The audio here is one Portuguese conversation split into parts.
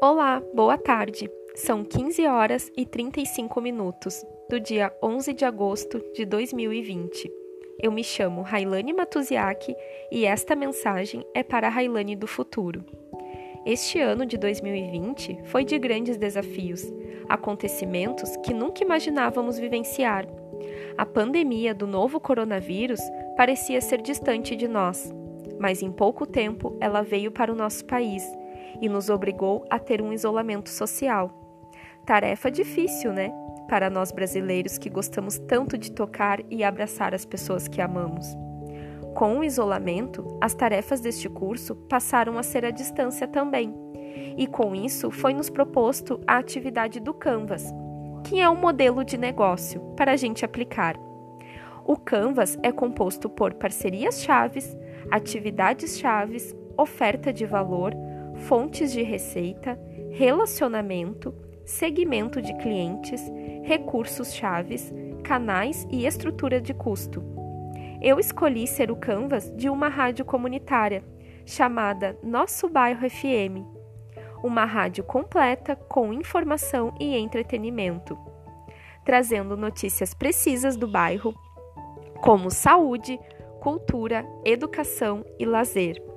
Olá, boa tarde. São 15 horas e 35 minutos do dia 11 de agosto de 2020. Eu me chamo Railane Matuziak e esta mensagem é para a Railane do futuro. Este ano de 2020 foi de grandes desafios, acontecimentos que nunca imaginávamos vivenciar. A pandemia do novo coronavírus parecia ser distante de nós, mas em pouco tempo ela veio para o nosso país e nos obrigou a ter um isolamento social. Tarefa difícil, né? Para nós brasileiros que gostamos tanto de tocar e abraçar as pessoas que amamos. Com o isolamento, as tarefas deste curso passaram a ser à distância também. E com isso foi nos proposto a atividade do Canvas, que é um modelo de negócio para a gente aplicar. O Canvas é composto por parcerias chaves, atividades chaves, oferta de valor, fontes de receita, relacionamento, segmento de clientes, recursos chaves, canais e estrutura de custo. Eu escolhi ser o canvas de uma rádio comunitária chamada Nosso Bairro FM, uma rádio completa com informação e entretenimento, trazendo notícias precisas do bairro, como saúde, cultura, educação e lazer.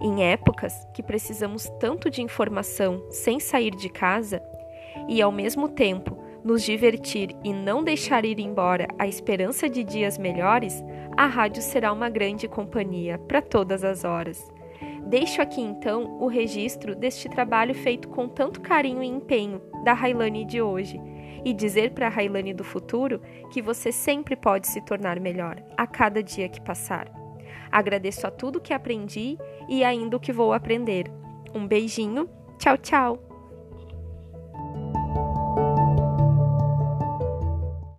Em épocas que precisamos tanto de informação sem sair de casa e, ao mesmo tempo, nos divertir e não deixar ir embora a esperança de dias melhores, a rádio será uma grande companhia para todas as horas. Deixo aqui então o registro deste trabalho feito com tanto carinho e empenho da Railane de hoje e dizer para a Railane do futuro que você sempre pode se tornar melhor a cada dia que passar. Agradeço a tudo que aprendi e ainda o que vou aprender. Um beijinho, tchau, tchau!